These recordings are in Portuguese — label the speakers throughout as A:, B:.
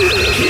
A: Que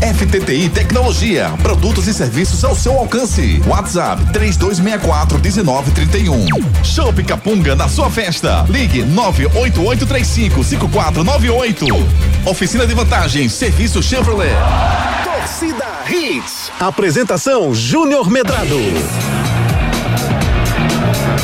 B: FTTI Tecnologia, produtos e serviços ao seu alcance. WhatsApp 3264 1931. Show Capunga na sua festa. Ligue 98835 5498. Oficina de vantagens, serviço Chevrolet.
A: Torcida Hits. Apresentação Júnior Medrado.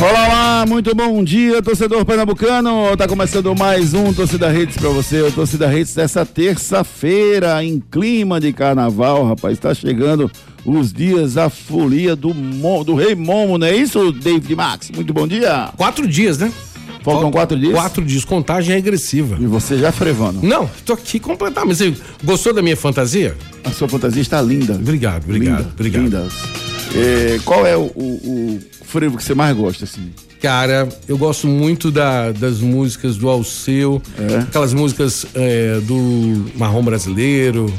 C: Olá, muito bom dia, torcedor pernambucano. Tá começando mais um Torcida Hits pra você. O Torcida Hits dessa terça-feira, em clima de carnaval, rapaz. Tá chegando os dias da folia do, Mo, do Rei Momo, não é isso, David Max? Muito bom dia.
D: Quatro dias, né?
C: Faltam quatro dias?
D: Quatro dias, contagem regressiva.
C: E você já frevando?
D: Não, tô aqui completamente. Você gostou da minha fantasia?
C: A sua fantasia está linda.
D: Obrigado, obrigado,
C: linda,
D: obrigado.
C: Linda. É, qual é o, o, o frevo que você mais gosta, assim?
D: Cara, eu gosto muito da, das músicas do Alceu,
C: É?
D: aquelas músicas é, do Marrom Brasileiro,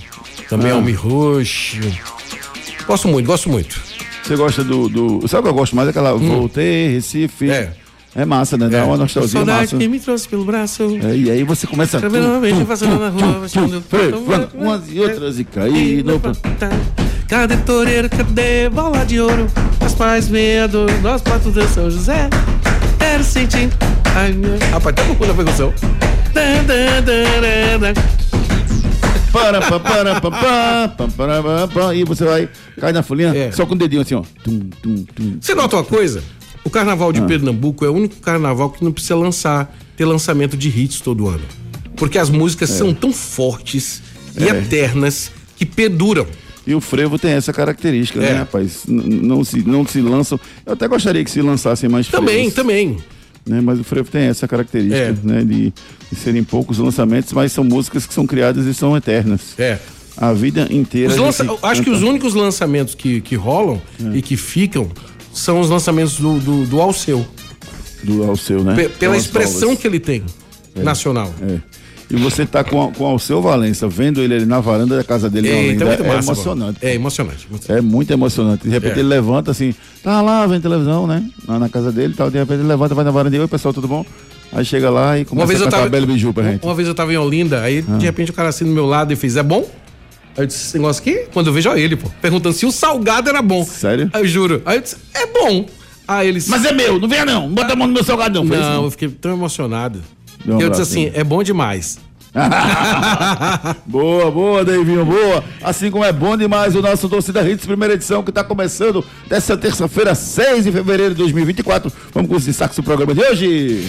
D: também
C: Ah.
D: Almi Roxo. Gosto muito, gosto muito.
C: Você gosta do, do. Sabe o que eu gosto mais? Aquela Voltei, Recife.
D: Hum. É.
C: É massa, né? Dá uma nostalgia
D: Saudade
C: massa.
D: que me trouxe pelo braço.
C: É, e aí você começa a.
D: Cabelos passando na rua,
C: umas e outras e no.
D: Cadê toureiro, cadê bola de ouro? As pais medo, nós patos de São José. Quero sentir. Ai, meu. Rapaz, tá com a percussão. Dan, dan, dan, dan, dan.
C: Para, pa, para, pa, pa, pa, para, pa, pa, e você vai, cai na folhinha,
D: É.
C: só com o dedinho assim, ó. Tum, tum, tum.
D: Você nota uma coisa? O carnaval
C: Ah.
D: de Pernambuco é o único carnaval que não precisa lançar, ter lançamento de hits todo ano. Porque as músicas
C: É.
D: são tão fortes e eternas que perduram.
C: E o frevo tem essa característica,
D: É.
C: né, rapaz? N- não se, não se lançam. Eu até gostaria que se lançassem mais
D: Também,
C: frevos,
D: também.
C: Né? Mas o frevo tem essa característica,
D: É.
C: né? De, de serem poucos lançamentos, mas são músicas que são criadas e são eternas.
D: É.
C: A vida inteira. A
D: Acho que os únicos lançamentos que, que rolam
C: É.
D: e que ficam são os lançamentos do, do, do Alceu.
C: Do Alceu, né?
D: Pe- pela
C: São as
D: expressão
C: provas.
D: que ele tem, nacional.
C: É. E você tá com, com o Alceu Valença, vendo ele ali na varanda da casa dele,
D: Eita,
C: Olinda,
D: muito
C: é
D: massa,
C: emocionante.
D: É emocionante.
C: É muito emocionante. De repente
D: É.
C: ele levanta assim, tá lá vendo televisão, né? Lá na casa dele e tal. De repente ele levanta, vai na varanda e oi pessoal, tudo bom? Aí chega lá e começa
D: Uma vez,
C: a
D: eu
C: cantar
D: tava,
C: Belo Biju pra gente. Ah.
D: uma vez eu tava em Olinda, aí de repente o cara assim do meu lado e fez, é bom? Aí eu disse, esse negócio aqui? Quando eu vejo, ó ele, pô, perguntando se o salgado era bom.
C: Sério?
D: Aí eu juro. Aí eu disse, é bom. Aí eles.
C: Mas é meu, não venha não, não bota a mão no meu salgado não.
D: Não, eu fiquei tão emocionado.
C: Um
D: eu disse assim, é bom demais.
C: Boa, boa, Davinho, boa. Assim como é bom demais o nosso Torcida Hits, primeira edição que está começando dessa terça-feira, 6 de fevereiro de 2024. Vamos com os destaques do programa de hoje.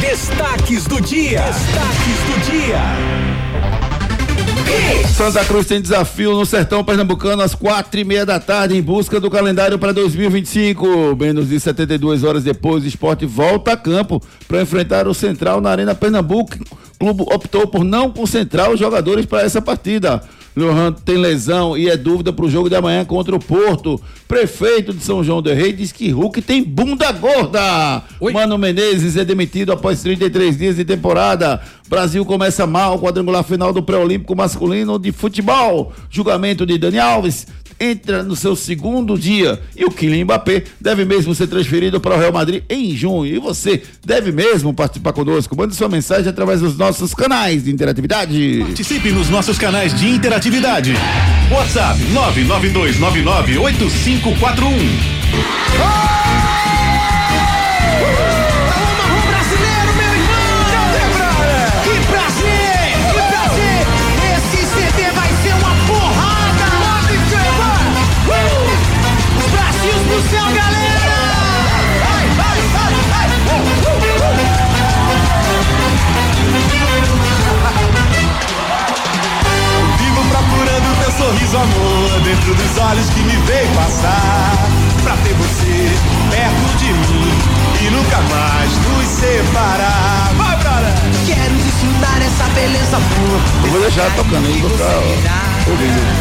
A: Destaques do dia. Destaques do dia.
C: Santa Cruz tem desafio no sertão pernambucano às quatro e meia da tarde em busca do calendário para 2025. Menos de 72 horas depois, o esporte volta a campo para enfrentar o Central na Arena Pernambuco. Clube optou por não concentrar os jogadores para essa partida. Lohan tem lesão e é dúvida para o jogo de amanhã contra o Porto. Prefeito de São João do Rei diz que Hulk tem bunda gorda.
D: Oi?
C: Mano Menezes é demitido após 33 dias de temporada. Brasil começa mal, quadrangular final do pré-olímpico masculino de futebol. Julgamento de Dani Alves entra no seu segundo dia e o Kylian Mbappé deve mesmo ser transferido para o Real Madrid em junho. E você deve mesmo participar conosco. Mande sua mensagem através dos nossos canais de interatividade.
B: Participe nos nossos canais de interatividade. WhatsApp 992998541.
E: Marrom
C: Eu vou deixar tocando aí, ó, ouvindo.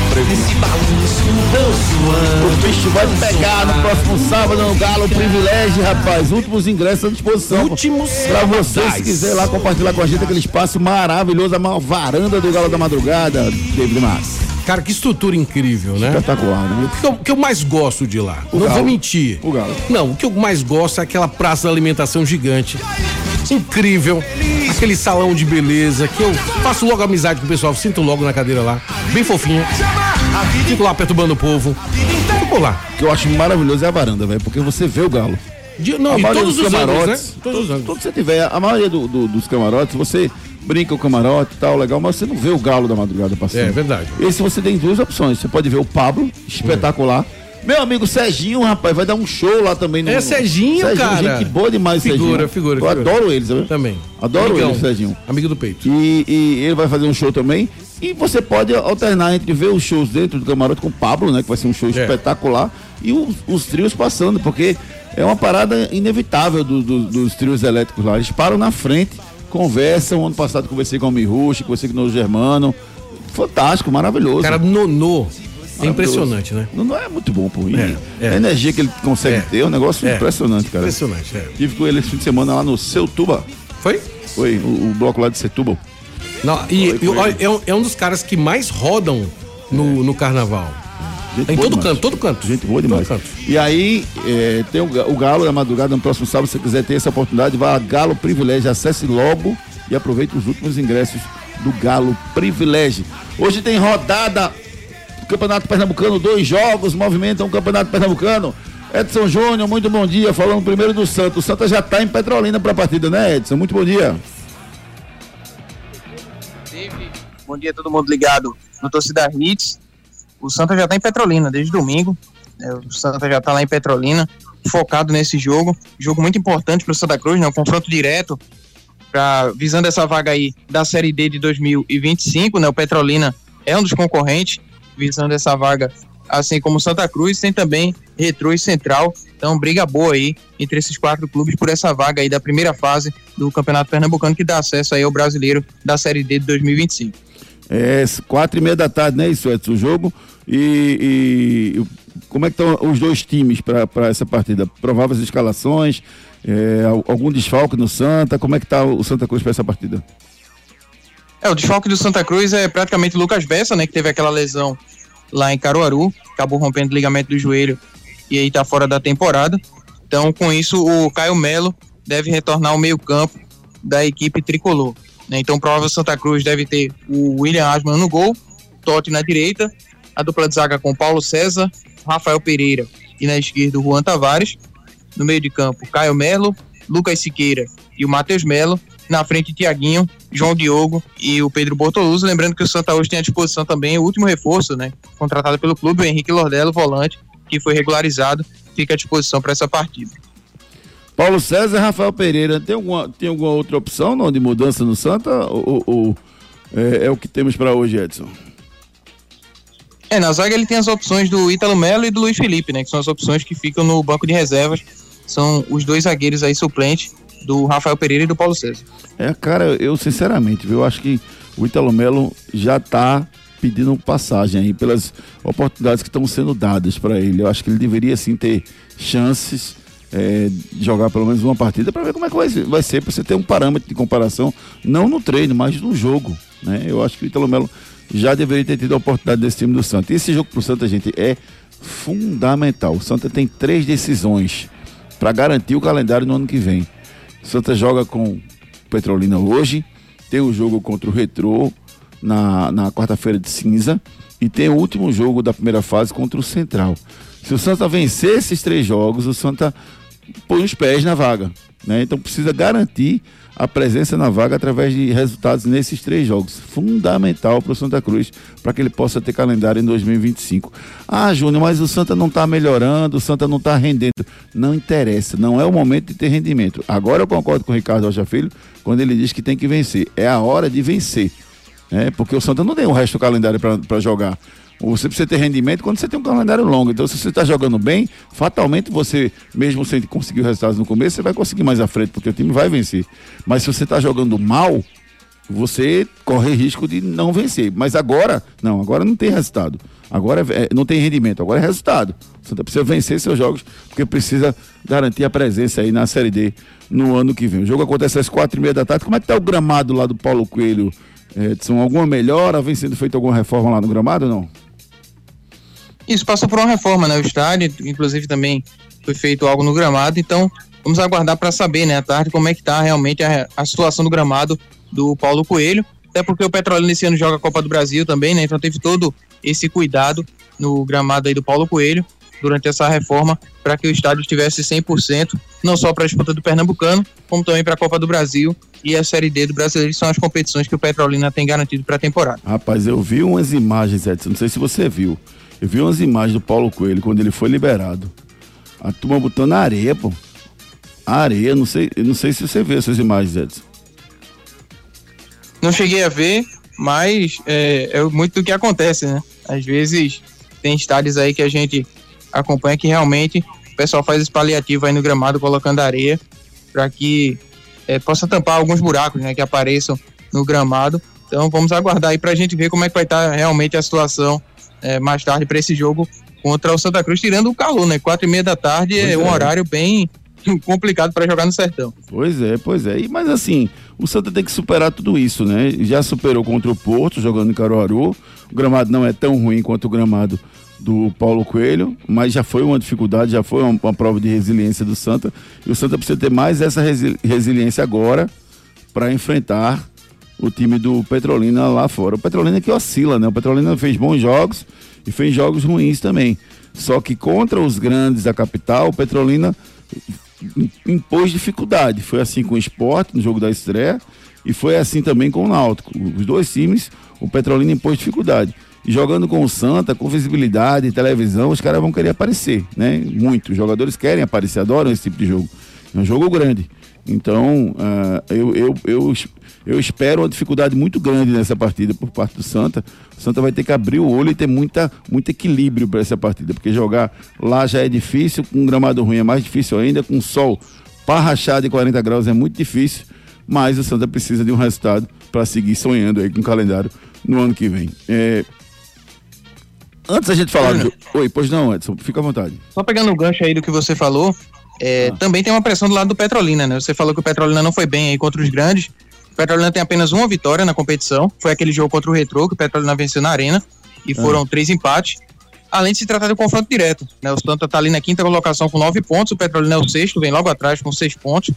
C: O bicho vai pegar no próximo sábado no Galo Privilégio, rapaz. Últimos ingressos à disposição.
D: Últimos
C: Pra você, se quiser lá compartilhar com a gente aquele espaço maravilhoso, a maior varanda do Galo da Madrugada, David Massa.
D: Cara, que estrutura incrível, né?
C: Espetacular, né?
D: O que eu, o que eu mais gosto de lá? não
C: Galo.
D: vou mentir.
C: O Galo.
D: Não, o que eu mais gosto é aquela praça da alimentação gigante. Incrível. Aquele salão de beleza que eu faço logo amizade com o pessoal, sinto logo na cadeira lá. Bem fofinho. Fico lá perturbando o povo. Fico lá.
C: O que eu acho maravilhoso é a varanda, velho, porque você vê o Galo.
D: De- não,
C: a
D: e
C: maioria
D: todos
C: dos
D: os anos, né?
C: camarotes,
D: Todos
C: você tiver, a maioria do- do- dos camarotes, você brinca o camarote e tal, legal, mas você não vê o Galo da Madrugada passando.
D: É verdade.
C: Esse você tem duas opções. Você pode ver o Pablo, espetacular. Meu amigo Serginho, rapaz, vai dar um show lá também. No,
D: É, Serginho, cara.
C: Gente boa demais,
D: Figura,
C: Serginho.
D: figura,
C: Eu
D: figura.
C: adoro ele, sabe?
D: Também.
C: Adoro
D: Amigão.
C: ele, Serginho.
D: Amigo do peito.
C: E, e ele vai fazer um show também. E você pode alternar entre ver os shows dentro do camarote com o Pablo, né? Que vai ser um show
D: É.
C: espetacular. E os, os trios passando, porque é uma parada inevitável do- do- dos trios elétricos lá. Eles param na frente, conversam. Ano passado conversei com o Miruchi, conversei com o Germano. Fantástico, maravilhoso.
D: Cara, Nonô. É impressionante, né?
C: Não, não é muito bom, pô. E
D: É, é.
C: A energia que ele consegue
D: É.
C: ter é um negócio
D: É.
C: impressionante, cara.
D: Impressionante, é.
C: Tive com ele esse fim de semana lá no Seu Tuba.
D: Foi?
C: Foi o, o bloco lá de Setúbal.
D: Não, e, e olha, é, um, é um dos caras que mais rodam no, no carnaval.
C: Gente
D: Em todo
C: demais.
D: canto, todo canto.
C: Gente boa demais. E aí, é, tem o, o Galo da madrugada no próximo sábado. Se você quiser ter essa oportunidade, vá a Galo Privilégio. Acesse logo e aproveite os últimos ingressos do Galo Privilégio. Hoje tem rodada Campeonato Pernambucano, dois jogos movimentam o Campeonato Pernambucano. Edson Júnior, muito bom dia. Falando primeiro do Santos. O Santos já está em Petrolina para a partida, né, Edson? Muito bom dia.
F: Bom dia todo mundo ligado no Torcida Hits. O Santa já está em Petrolina desde domingo. né? O Santa já está lá em Petrolina, focado nesse jogo. Jogo muito importante para o Santa Cruz, né? Um confronto direto pra, visando essa vaga aí da Série D de 2025. Né? O Petrolina é um dos concorrentes, visando essa vaga, assim como Santa Cruz. Tem também Retrô e Central. Então, briga boa aí entre esses quatro clubes por essa vaga aí da primeira fase do Campeonato Pernambucano, que dá acesso aí ao brasileiro da Série D de 2025.
C: É quatro e meia da tarde, né, isso, Edson, o jogo. E, e como é que estão os dois times para essa partida? Prováveis escalações, é, al- algum desfalque no Santa? Como é que tá o Santa Cruz para essa partida?
F: É, o desfalque do Santa Cruz é praticamente o Lucas Bessa, né, que teve aquela lesão lá em Caruaru, acabou rompendo o ligamento do joelho e aí tá fora da temporada. Então, com isso, o Caio Melo deve retornar ao meio-campo da equipe tricolor. né? Então, provável Santa Cruz deve ter o William Asman no gol, Totti na direita, a dupla de zaga com Paulo César, Rafael Pereira e na esquerda o Juan Tavares. No meio de campo, Caio Melo, Lucas Siqueira e o Matheus Melo. Na frente, Tiaguinho, João Diogo e o Pedro Bortoluso. Lembrando que o Santa hoje tem à disposição também o último reforço, né? Contratado pelo clube, o Henrique Lordelo, volante, que foi regularizado, fica à disposição para essa partida.
C: Paulo César e Rafael Pereira, tem alguma, tem alguma outra opção não, de mudança no Santa? Ou, ou- é, é o que temos para hoje, Edson?
F: É, na zaga ele tem as opções do Ítalo Melo e do Luiz Felipe, né? Que são as opções que ficam no banco de reservas. São os dois zagueiros aí suplentes do Rafael Pereira e do Paulo César.
C: É, cara, eu sinceramente, viu, eu acho que o Italo Melo já tá pedindo passagem aí pelas oportunidades que estão sendo dadas para ele. Eu acho que ele deveria sim ter chances é, de jogar pelo menos uma partida para ver como é que vai ser, para você ter um parâmetro de comparação, não no treino, mas no jogo, né? Eu acho que o Italo Melo já deveria ter tido a oportunidade desse time do Santa. E esse jogo pro Santa, gente, é fundamental. O Santa tem três decisões para garantir o calendário no ano que vem. Santa joga com Petrolina hoje, tem o jogo contra o Retrô na, na quarta-feira de cinza e tem o último jogo da primeira fase contra o Central. Se o Santa vencer esses três jogos, o Santa põe os pés na vaga. Né? Então precisa garantir a presença na vaga através de resultados nesses três jogos. Fundamental para o Santa Cruz, para que ele possa ter calendário em 2025. Ah, Júnior, mas o Santa não está melhorando, o Santa não está rendendo. Não interessa, não é o momento de ter rendimento. Agora eu concordo com o Ricardo Rocha Filho quando ele diz que tem que vencer. É a hora de vencer. né? porque o Santa não tem o resto do calendário para jogar. Você precisa ter rendimento quando você tem um calendário longo. Então, se você está jogando bem, fatalmente você, mesmo sem conseguir os resultados no começo, você vai conseguir mais à frente, porque o time vai vencer. Mas se você está jogando mal, você corre risco de não vencer. Mas agora, não, agora não tem resultado. Agora é- é- não tem rendimento, agora é resultado. Santa precisa vencer seus jogos, porque precisa garantir a presença aí na Série D no ano que vem. O jogo acontece às quatro e meia da tarde. Como é que tá o gramado lá do Paulo Coelho, Edson? Alguma melhora? Vem sendo feita alguma reforma lá no gramado ou não?
F: Isso passou por uma reforma, né? O estádio, inclusive também foi feito algo no gramado, então vamos aguardar para saber, né, à tarde, como é que tá realmente a, a situação do gramado do Paulo Coelho, até porque o Petrolina esse ano joga a Copa do Brasil também, né? Então teve todo esse cuidado no gramado aí do Paulo Coelho durante essa reforma para que o estádio estivesse 100%, não só para a disputa do Pernambucano, como também para a Copa do Brasil e a Série D do Brasileiro, são as competições que o Petrolina tem garantido para a temporada.
C: Rapaz, eu vi umas imagens, Edson, não sei se você viu. Eu vi umas imagens do Paulo Coelho quando ele foi liberado. A turma botando areia, pô. Areia, não sei, não sei se você vê essas imagens, Edson.
F: Não cheguei a ver, mas é, é muito do que acontece, né? Às vezes tem estádios aí que a gente acompanha que realmente o pessoal faz esse paliativo aí no gramado colocando areia para que é, possa tampar alguns buracos, né, que apareçam no gramado. Então vamos aguardar aí para a gente ver como é que vai estar realmente a situação é, mais tarde para esse jogo contra o Santa Cruz, tirando o calor, né? Quatro e meia da tarde
C: Pois
F: é um
C: é.
F: horário bem complicado para jogar no sertão.
C: Pois é, pois é. E, mas assim, o Santa tem que superar tudo isso, né? Já superou contra o Porto, jogando em Caruaru. O gramado não é tão ruim quanto o gramado do Paulo Coelho, mas já foi uma dificuldade, já foi uma, uma prova de resiliência do Santa. E o Santa precisa ter mais essa resi- resiliência agora para enfrentar o time do Petrolina lá fora. O Petrolina que oscila, né? O Petrolina fez bons jogos e fez jogos ruins também. Só que contra os grandes da capital, o Petrolina impôs dificuldade. Foi assim com o esporte no jogo da estreia e foi assim também com o Náutico. Os dois times, o Petrolina impôs dificuldade. E jogando com o Santa, com visibilidade, televisão, os caras vão querer aparecer, né? Muito. Os jogadores querem aparecer, adoram esse tipo de jogo. É um jogo grande. Então, ah, eu, eu, eu, eu espero uma dificuldade muito grande nessa partida por parte do Santa. O Santa vai ter que abrir o olho e ter muita, muito equilíbrio para essa partida, porque jogar lá já é difícil, com um gramado ruim é mais difícil ainda, com sol parrachado de 40 graus é muito difícil, mas o Santa precisa de um resultado para seguir sonhando aí com o calendário no ano que vem. É, Antes da gente falar do. Oi, pois não, Edson, fica à vontade.
F: Só pegando o gancho aí do que você falou, é, também tem uma pressão do lado do Petrolina, né? Você falou que o Petrolina não foi bem aí contra os grandes. O Petrolina tem apenas uma vitória na competição. Foi aquele jogo contra o Retro que o Petrolina venceu na Arena. E foram três empates. Além de se tratar de um confronto direto. Né? O Santa tá ali na quinta colocação com nove pontos. O Petrolina é o sexto, vem logo atrás com seis pontos.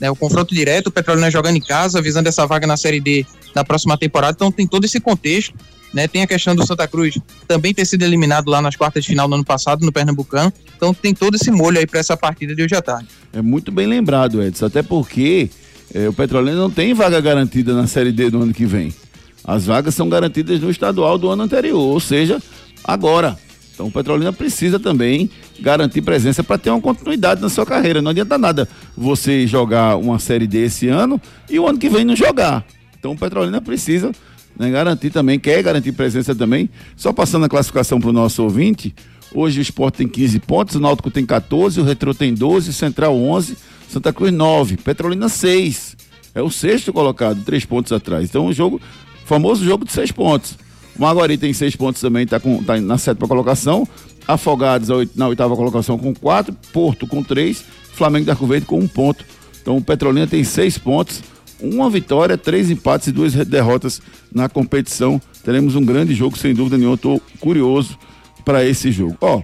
F: Né? O confronto direto, o Petrolina jogando em casa, visando essa vaga na Série D da próxima temporada. Então tem todo esse contexto. Né? Tem a questão do Santa Cruz também ter sido eliminado lá nas quartas de final do ano passado, no Pernambucano. Então tem todo esse molho aí para essa partida de hoje à tarde.
C: É muito bem lembrado, Edson, até porque é, o Petrolina não tem vaga garantida na Série D do ano que vem. As vagas são garantidas no estadual do ano anterior, ou seja, agora. Então o Petrolina precisa também garantir presença para ter uma continuidade na sua carreira. Não adianta nada você jogar uma Série D esse ano e o ano que vem não jogar. Então o Petrolina precisa né, garantir também, quer garantir presença também. Só passando a classificação para o nosso ouvinte, hoje o Sport tem 15 pontos, o Náutico tem 14, o Retro tem 12, o Central 11, Santa Cruz 9, Petrolina 6. É o sexto colocado, três pontos atrás. Então o jogo, famoso jogo de seis pontos. O Maguari tem seis pontos também, está tá na sétima colocação. Afogados na oitava colocação com quatro, Porto com três, Flamengo da Arco Verde com um ponto. Então o Petrolina tem seis pontos, uma vitória, três empates e duas derrotas na competição. Teremos um grande jogo, sem dúvida nenhuma. Estou curioso para esse jogo. Ó,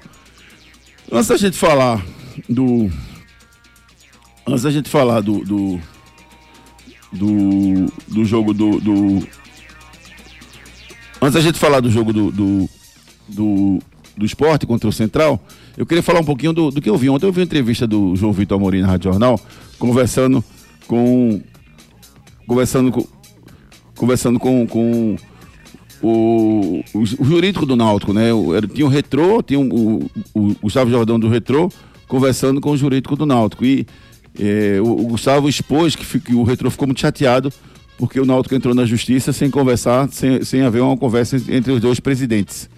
C: antes da gente falar do. Antes da gente falar do. do, do, do jogo do, do. Antes da gente falar do jogo do, do, do, do esporte contra o Central, eu queria falar um pouquinho do, do que eu vi. Ontem eu vi uma entrevista do João Vitor Amorim na Rádio Jornal, conversando com. Conversando com. Conversando com, com o, o, o jurídico do Náutico, né? O- tinha o Retrô, tinha o, o, o Gustavo Jordão do Retrô, conversando com o jurídico do Náutico. E eh, o, Gustavo expôs que, que o Retrô ficou muito chateado porque o Náutico entrou na justiça sem conversar, sem, sem haver uma conversa entre os dois presidentes.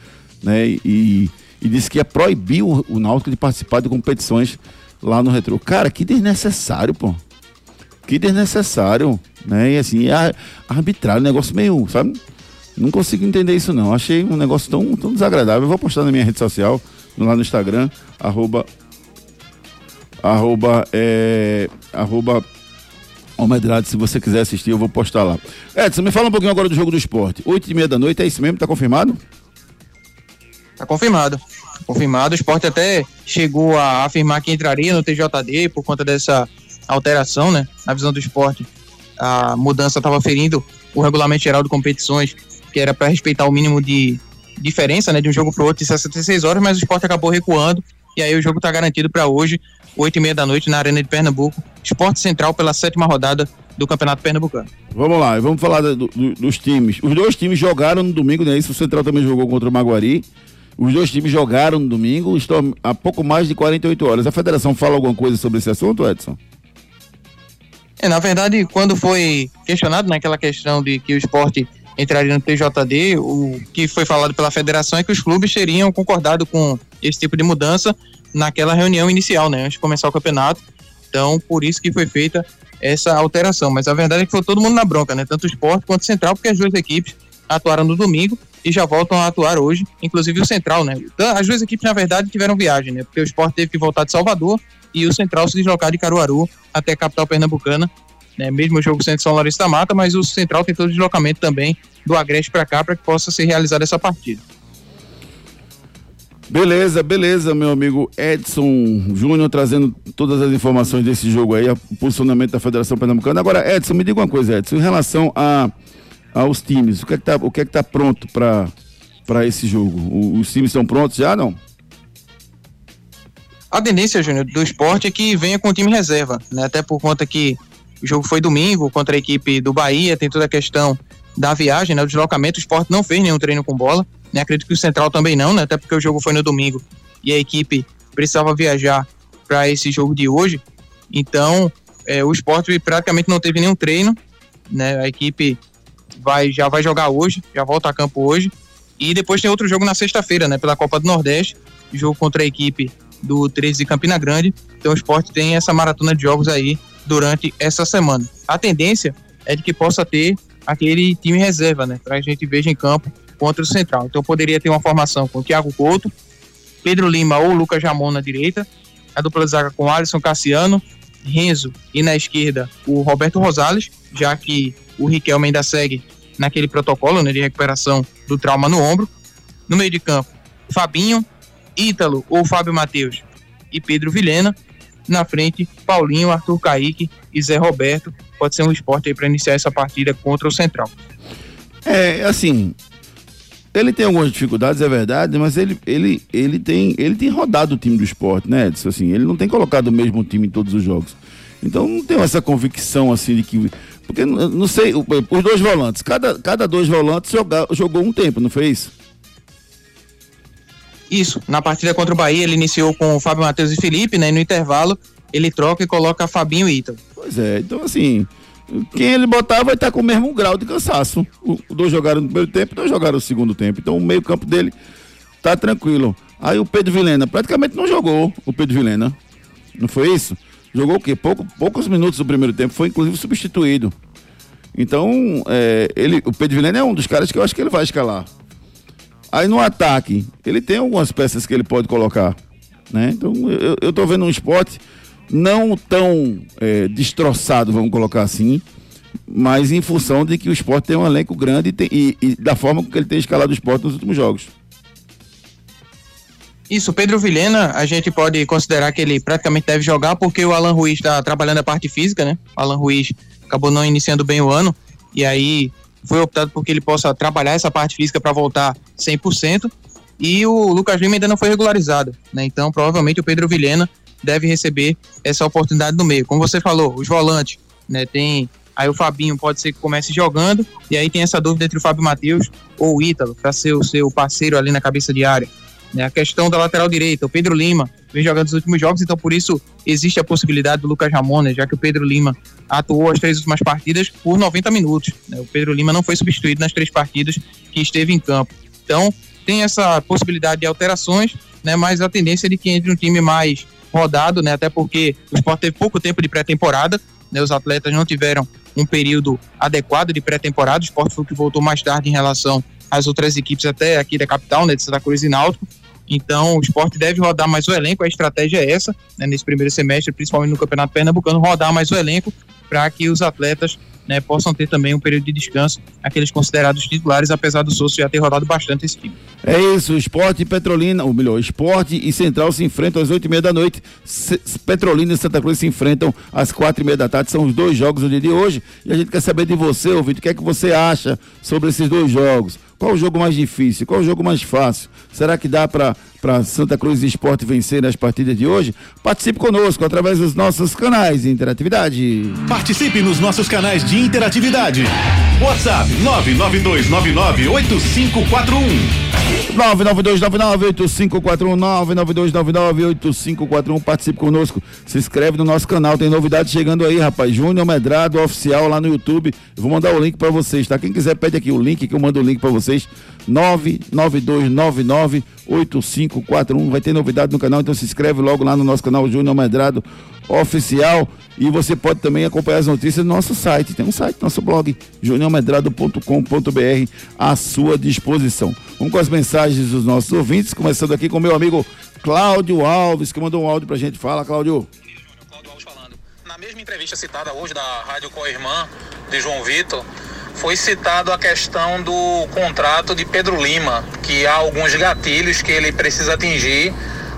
C: Né? E, e disse que ia proibir o, o Náutico de participar de competições lá no Retrô. Cara, que desnecessário, pô. Que desnecessário. Né? E assim, a, arbitrar, um negócio meio, sabe? Não consigo entender isso não. Achei um negócio tão, tão desagradável. Eu vou postar na minha rede social, lá no Instagram, arroba, arroba, é, arroba Almedrado, se você quiser assistir, eu vou postar lá. Edson, me fala um pouquinho agora do jogo do esporte. Oito e meia da noite, é isso mesmo? Tá confirmado?
F: Tá confirmado. Confirmado. O esporte até chegou a afirmar que entraria no TJD por conta dessa alteração, né? Na visão do esporte, a mudança estava ferindo o regulamento geral de competições, que era para respeitar o mínimo de diferença, né? De um jogo para outro de 66 horas, mas o esporte acabou recuando. E aí o jogo está garantido para hoje, 8 e meia da noite, na Arena de Pernambuco. Esporte Central pela sétima rodada do Campeonato Pernambucano.
C: Vamos lá, vamos falar do, do, dos times. Os dois times jogaram no domingo, né? Isso o Central também jogou contra o Maguari. Os dois times jogaram no domingo, estão há pouco mais de 48 horas. A federação fala alguma coisa sobre esse assunto, Edson?
F: É, na verdade, quando foi questionado naquela questão de que o esporte entraria no TJD, o que foi falado pela federação é que os clubes teriam concordado com esse tipo de mudança naquela reunião inicial, né, antes de começar o campeonato. Então, por isso que foi feita essa alteração. Mas a verdade é que foi todo mundo na bronca, né, tanto o esporte quanto o Central, porque as duas equipes atuaram no domingo e já voltam a atuar hoje, inclusive o Central, né? Então, as duas equipes, na verdade, tiveram viagem, né? Porque o Sport teve que voltar de Salvador e o Central se deslocar de Caruaru até a capital pernambucana, né? Mesmo o jogo sendo São Lourenço da Mata, mas o Central tem todo o deslocamento também do Agreste para cá para que possa ser realizada essa partida.
C: Beleza, beleza, meu amigo Edson Júnior trazendo todas as informações desse jogo aí, o posicionamento da Federação Pernambucana. Agora, Edson, me diga uma coisa, Edson, em relação a aos times. O que é que tá, o que é que tá pronto para esse jogo? O, os times estão prontos já, não?
F: A tendência, Júnior, do esporte é que venha com o time reserva, né? Até por conta que o jogo foi domingo contra a equipe do Bahia, tem toda a questão da viagem, né? O deslocamento, o esporte não fez nenhum treino com bola, né? Acredito que o Central também não, né? Até porque o jogo foi no domingo e a equipe precisava viajar para esse jogo de hoje. Então, é, o esporte praticamente não teve nenhum treino, né? A equipe vai, já vai jogar hoje, já volta a campo hoje. E depois tem outro jogo na sexta-feira, né, pela Copa do Nordeste, jogo contra a equipe do 13 de Campina Grande. Então o esporte tem essa maratona de jogos aí durante essa semana. A tendência é de que possa ter aquele time reserva, né, para a gente veja em campo contra o Central. Então poderia ter uma formação com Thiago Couto, Pedro Lima ou Lucas Jamon na direita, a dupla zaga com Alisson Cassiano, Renzo e na esquerda o Roberto Rosales, já que o Riquelme ainda segue naquele protocolo né, de recuperação do trauma no ombro. No meio de campo, Fabinho, Ítalo ou Fábio Matheus e Pedro Vilhena. Na frente, Paulinho, Arthur Caíque e Zé Roberto. Pode ser um esporte aí para iniciar essa partida contra o Central.
C: É, assim, ele tem algumas dificuldades, é verdade, mas ele, ele, ele, tem, ele tem rodado o time do esporte, né, Edson? Assim, ele não tem colocado o mesmo time em todos os jogos. Então não tenho essa convicção assim de que porque, não sei, os dois volantes, cada, cada dois volantes joga, jogou um tempo, não foi isso?
F: Isso, na partida contra o Bahia ele iniciou com o Fábio Matheus e Felipe, né? E no intervalo ele troca e coloca Fabinho e Ítalo.
C: Pois é, então assim, quem ele botar vai estar com o mesmo grau de cansaço. O, dois jogaram no primeiro tempo, dois jogaram no segundo tempo. Então o meio campo dele tá tranquilo. Aí o Pedro Vilena praticamente não jogou, o Pedro Vilena. Não foi isso? Jogou o quê? Pouco, poucos minutos do primeiro tempo, foi inclusive substituído. Então, é, ele, o Pedro Vilena é um dos caras que eu acho que ele vai escalar. Aí no ataque, ele tem algumas peças que ele pode colocar. Né? Então, eu, eu tô vendo um esporte não tão é, destroçado, vamos colocar assim, mas em função de que o esporte tem um elenco grande e, tem, e, e da forma que ele tem escalado o esporte nos últimos jogos.
F: Isso, Pedro Vilhena, a gente pode considerar que ele praticamente deve jogar porque o Alan Ruiz está trabalhando a parte física, né? O Alan Ruiz acabou não iniciando bem o ano e aí foi optado por que ele possa trabalhar essa parte física para voltar 100%. E o Lucas Lima ainda não foi regularizado, né? Então, provavelmente o Pedro Vilhena deve receber essa oportunidade no meio. Como você falou, os volantes, né? Tem aí o Fabinho pode ser que comece jogando e aí tem essa dúvida entre o Fábio Matheus ou o Ítalo para ser o seu parceiro ali na cabeça de área. Né? A questão da lateral direita, o Pedro Lima vem jogando os últimos jogos, então por isso existe a possibilidade do Lucas Ramon, né? já que o Pedro Lima atuou as três últimas partidas por 90 minutos. Né? O Pedro Lima não foi substituído nas três partidas que esteve em campo. Então tem essa possibilidade de alterações, né? mas a tendência é de que entre um time mais rodado, né? até porque o Sport teve pouco tempo de pré-temporada, né? os atletas não tiveram um período adequado de pré-temporada. O esporte foi o que voltou mais tarde em relação às outras equipes até aqui da capital, né, de Santa Cruz e Náutico. Então, o esporte deve rodar mais o elenco, a estratégia é essa, né, nesse primeiro semestre, principalmente no Campeonato Pernambucano, rodar mais o elenco para que os atletas né, possam ter também um período de descanso, aqueles considerados titulares, apesar do Souza já ter rodado bastante esse time.
C: É isso, esporte e Petrolina, ou melhor, esporte e Central se enfrentam às oito e meia da noite, Se- Petrolina e Santa Cruz se enfrentam às quatro e meia da tarde, são os dois jogos do dia de hoje, e a gente quer saber de você, ouvinte, o que é que você acha sobre esses dois jogos? Qual o jogo mais difícil? Qual o jogo mais fácil? Será que dá para Santa Cruz Esporte vencer nas partidas de hoje? Participe conosco através dos nossos canais de interatividade.
A: Participe nos nossos canais de interatividade. WhatsApp 992998541.
C: 992998541 992998541 participe conosco, se inscreve no nosso canal, tem novidades chegando aí, rapaz. Júnior Medrado oficial lá no YouTube. Eu vou mandar o link para vocês, tá? Quem quiser pede aqui o link que eu mando o link para vocês. 992998541 vai ter novidade no canal, então se inscreve logo lá no nosso canal Júnior Medrado oficial e você pode também acompanhar as notícias no nosso site. Tem um site, nosso blog, juniormedrado.com.br à sua disposição. Vamos com as mensagens dos nossos ouvintes, começando aqui com meu amigo Cláudio Alves, que mandou um áudio pra gente. Fala, Cláudio.
G: Cláudio Alves falando. Na mesma entrevista citada hoje da Rádio Coirmã de João Vitor, foi citado a questão do contrato de Pedro Lima, que há alguns gatilhos que ele precisa atingir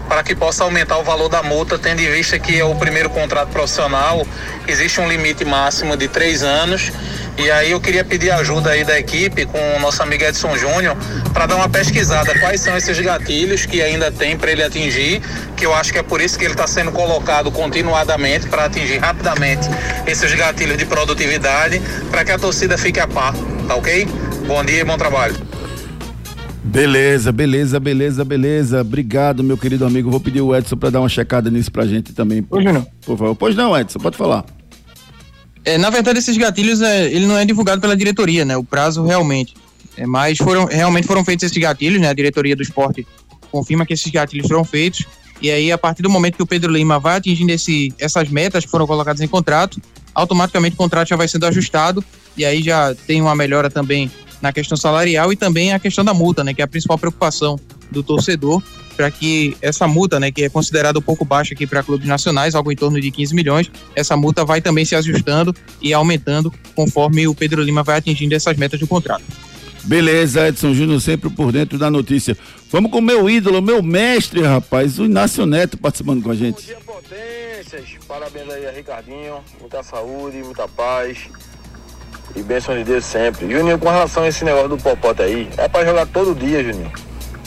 G: para que possa aumentar o valor da multa, tendo em vista que é o primeiro contrato profissional, existe um limite máximo de três anos. E aí eu queria pedir ajuda aí da equipe com o nosso amigo Edson Júnior para dar uma pesquisada quais são esses gatilhos que ainda tem para ele atingir, que eu acho que é por isso que ele está sendo colocado continuadamente para atingir rapidamente esses gatilhos de produtividade, para que a torcida fique a par, tá ok? Bom dia e bom trabalho.
C: Beleza, beleza, beleza, beleza. Obrigado, meu querido amigo. Vou pedir o Edson para dar uma checada nisso pra gente também.
F: Ô, Júnior.
C: Por favor. Pois não, Edson, pode falar.
F: É, na verdade, esses gatilhos, é, ele não é divulgado pela diretoria, né? O prazo realmente. É, mas foram, realmente foram feitos esses gatilhos, né? A diretoria do esporte confirma que esses gatilhos foram feitos. E aí, a partir do momento que o Pedro Lima vai atingindo esse, essas metas que foram colocadas em contrato, automaticamente o contrato já vai sendo ajustado. E aí já tem uma melhora também na questão salarial e também a questão da multa, né? Que é a principal preocupação do torcedor para que essa multa, né, que é considerada um pouco baixa aqui para clubes nacionais, algo em torno de 15 milhões, essa multa vai também se ajustando e aumentando conforme o Pedro Lima vai atingindo essas metas do contrato.
C: Beleza, Edson Júnior, sempre por dentro da notícia. Vamos com o meu ídolo, meu mestre, rapaz, o Inácio Neto participando com a
H: Bom
C: gente.
H: dia, potências. Parabéns aí a Ricardinho. Muita saúde, muita paz. E bênção de Deus sempre. Juninho, com relação a esse negócio do popote aí, é pra jogar todo dia, Juninho.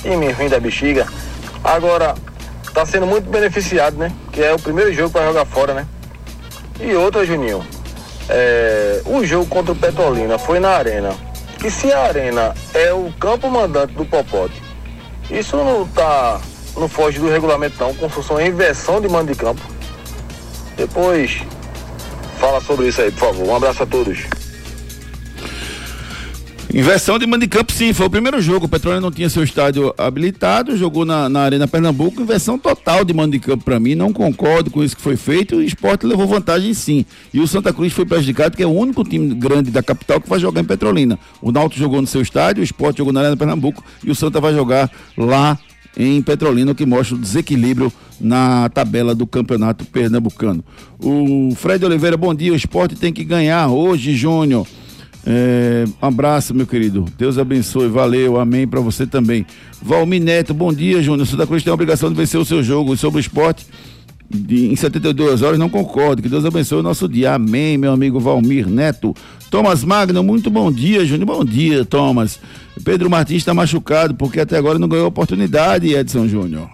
H: Time ruim da bexiga. Agora, tá sendo muito beneficiado, né? Que é o primeiro jogo pra jogar fora, né? E outra, Juninho. É, o jogo contra o Petrolina foi na arena. E se a arena é o campo mandante do popote, isso não tá. não foge do regulamento não, com função inversão de mando de campo. Depois fala sobre isso aí, por favor. Um abraço a todos.
C: Inversão de mando de campo, sim, foi o primeiro jogo. O Petróleo não tinha seu estádio habilitado, jogou na, na Arena Pernambuco. Inversão total de mando de campo para mim. Não concordo com isso que foi feito. O esporte levou vantagem, sim. E o Santa Cruz foi prejudicado, que é o único time grande da capital que vai jogar em Petrolina. O Náutico jogou no seu estádio, o esporte jogou na Arena Pernambuco e o Santa vai jogar lá em Petrolina, o que mostra o desequilíbrio na tabela do campeonato pernambucano. O Fred Oliveira, bom dia. O esporte tem que ganhar hoje, Júnior. É, abraço, meu querido. Deus abençoe. Valeu. Amém para você também. Valmir Neto, bom dia, Júnior. Santa Cruz tem a obrigação de vencer o seu jogo. Sobre o esporte, de, em 72 horas, não concordo. Que Deus abençoe o nosso dia. Amém, meu amigo Valmir Neto. Thomas Magno, muito bom dia, Júnior. Bom dia, Thomas. Pedro Martins está machucado porque até agora não ganhou oportunidade, Edson Júnior.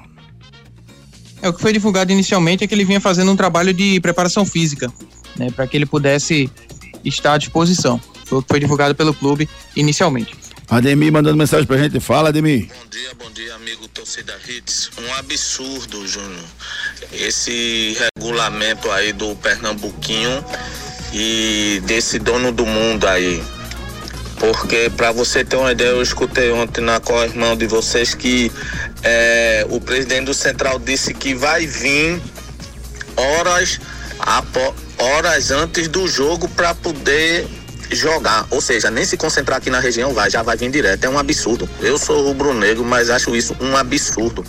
F: É, o que foi divulgado inicialmente é que ele vinha fazendo um trabalho de preparação física, né, para que ele pudesse estar à disposição. Foi divulgado pelo clube inicialmente.
C: Ademir mandando mensagem pra gente. Fala, Ademir.
I: Bom dia, bom dia, amigo torcida Hits. Um absurdo, Júnior. Esse regulamento aí do Pernambuquinho e desse dono do mundo aí. Porque, para você ter uma ideia, eu escutei ontem na co-irmão de vocês que é, o presidente do Central disse que vai vir horas horas antes do jogo para poder jogar. Ou seja, nem se concentrar aqui na região vai, já vai vir direto. É um absurdo. Eu sou rubro-negro, mas acho isso um absurdo.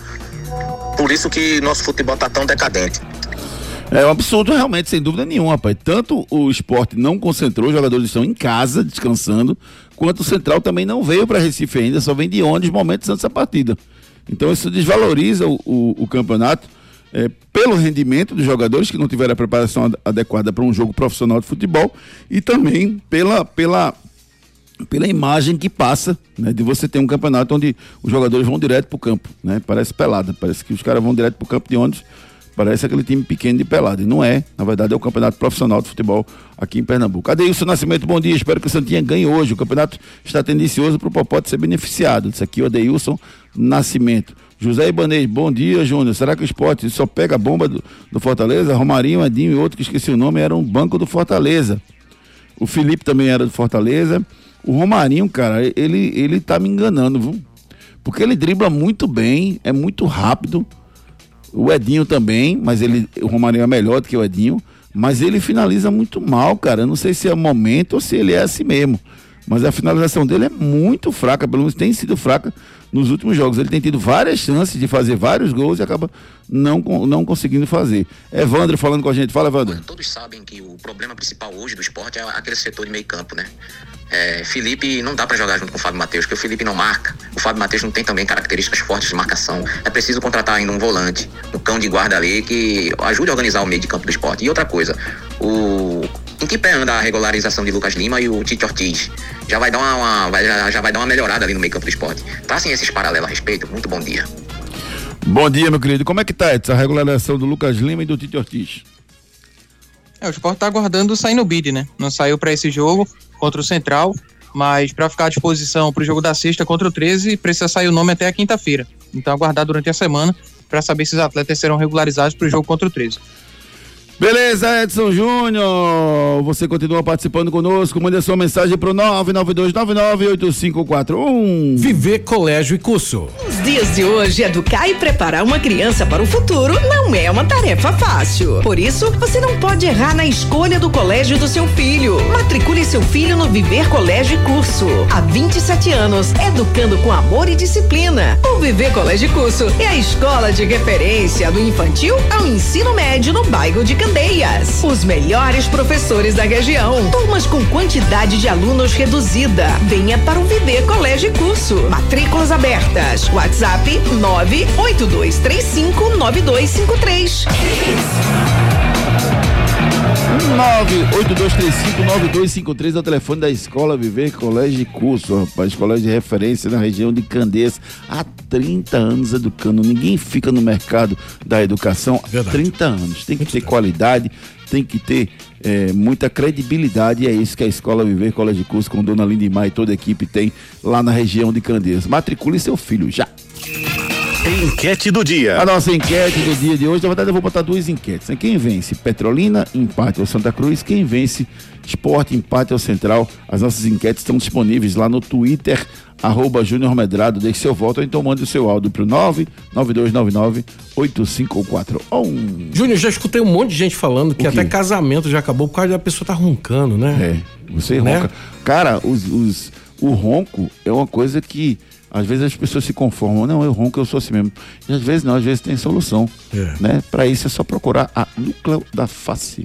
I: Por isso que nosso futebol tá tão decadente.
C: É um absurdo realmente, sem dúvida nenhuma, rapaz. Tanto o esporte não concentrou, os jogadores estão em casa descansando, quanto o Central também não veio para Recife ainda, só vem de ônibus momentos antes da partida. Então isso desvaloriza o, o- o campeonato é, pelo rendimento dos jogadores que não tiveram a preparação ad- adequada para um jogo profissional de futebol e também pela, pela, pela imagem que passa, né, de você ter um campeonato onde os jogadores vão direto para o campo, né? Parece pelada, parece que os caras vão direto para o campo de ônibus, parece aquele time pequeno de pelada, e não é, na verdade é o campeonato profissional de futebol aqui em Pernambuco. Adeilson Nascimento, bom dia, espero que o Santinha ganhe hoje, o campeonato está tendencioso para o Popote ser beneficiado, isso aqui é o Adeilson Nascimento. José Ibanez, bom dia, Júnior. Será que o esporte só pega a bomba do, do Fortaleza? Romarinho, Edinho e outro que esqueci o nome, era um banco do Fortaleza. O Felipe também era do Fortaleza. O Romarinho, cara, ele, ele tá me enganando, viu? Porque ele dribla muito bem, é muito rápido. O Edinho também, mas ele, o Romarinho é melhor do que o Edinho. Mas ele finaliza muito mal, cara. Eu não sei se é momento ou se ele é assim mesmo. Mas a finalização dele é muito fraca, pelo menos tem sido fraca nos últimos jogos. Ele tem tido várias chances de fazer vários gols e acaba não, não conseguindo fazer. Evandro falando com a gente. Fala, Evandro.
J: Todos sabem que o problema principal hoje do esporte é aquele setor de meio campo, né? É, Felipe não dá pra jogar junto com o Fábio Matheus, porque o Felipe não marca. O Fábio Matheus não tem também características fortes de marcação. É preciso contratar ainda um volante, um cão de guarda ali que ajude a organizar o meio de campo do esporte. E outra coisa, o em que pé anda a regularização de Lucas Lima e o Tite Ortiz? Já vai dar uma, uma- vai- já, já vai dar uma melhorada ali no meio campo do esporte. Tracem esses paralelos a respeito. Muito bom dia.
C: Bom dia, meu querido. Como é que tá Edson, a regularização do Lucas Lima e do Tite Ortiz?
F: É, o Sport tá aguardando sair no bid, né? Não saiu pra esse jogo contra o Central, mas pra ficar à disposição pro jogo da sexta contra o 13, precisa sair o nome até a quinta-feira. Então aguardar durante a semana pra saber se os atletas serão regularizados pro jogo contra o 13.
C: Beleza, Edson Júnior. Você continua participando conosco. Mande a sua mensagem pro 992998541.
K: Viver Colégio e Curso.
L: Nos dias de hoje, educar e preparar uma criança para o futuro não é uma tarefa fácil. Por isso, você não pode errar na escolha do colégio do seu filho. Matricule seu filho no Viver Colégio e Curso. Há 27 anos, educando com amor e disciplina. O Viver Colégio e Curso é a escola de referência do infantil ao ensino médio no bairro de Candeias. Os melhores professores da região. Turmas com quantidade de alunos reduzida. Venha para o Viver Colégio e Curso. Matrículas abertas. WhatsApp 982359253.
C: 982359253 é o telefone da Escola Viver Colégio e Curso, rapaz. Colégio de referência na região de Candeias. Há 30 anos educando. Ninguém fica no mercado da educação há 30 anos. Tem que ter qualidade, tem que ter eh, muita credibilidade. E é isso que a Escola Viver Colégio e Curso, com Dona Lindimar e toda a equipe, tem lá na região de Candeias. Matricule seu filho já.
A: Enquete do dia.
C: A nossa enquete do dia de hoje, na verdade eu vou botar duas enquetes. Né? Quem vence Petrolina, empate ao Santa Cruz. Quem vence Esporte, empate ao Central. As nossas enquetes estão disponíveis lá no Twitter, arroba Júnior Medrado. Deixe seu voto ou então mande o seu áudio pro 992998541.
K: Júnior, já escutei um monte de gente falando que até casamento já acabou por causa da pessoa tá roncando, né?
C: É, você
K: Né?
C: ronca. Cara, os, os- o ronco é uma coisa que às vezes as pessoas se conformam. Não, eu ronco, eu sou assim mesmo. E às vezes não, às vezes tem solução. Né? Para isso é só procurar a núcleo da face.